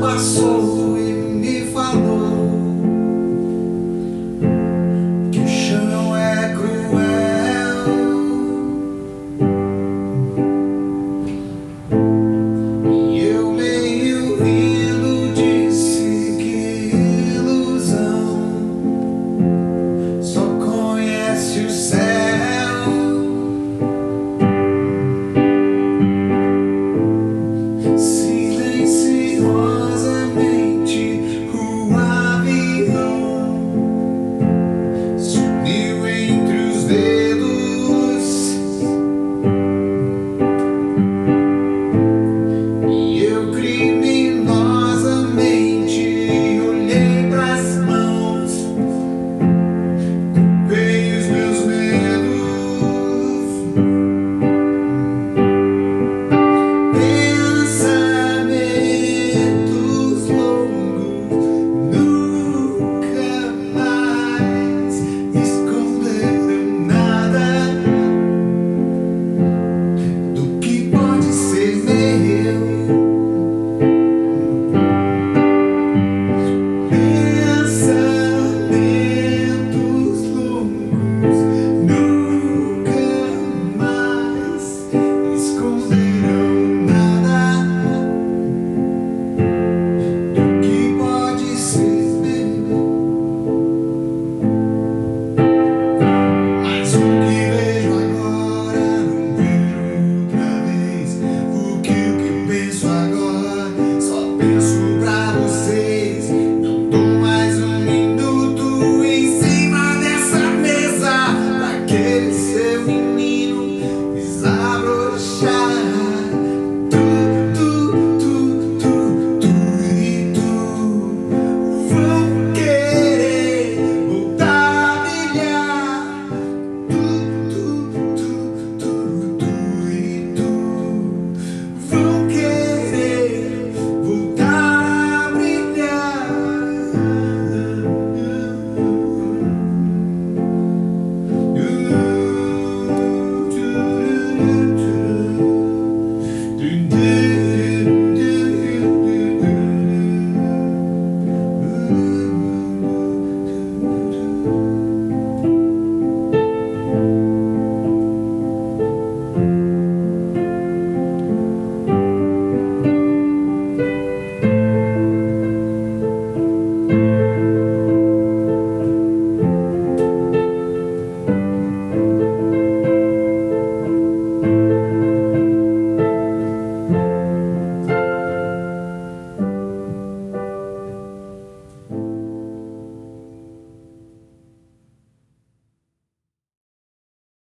passou.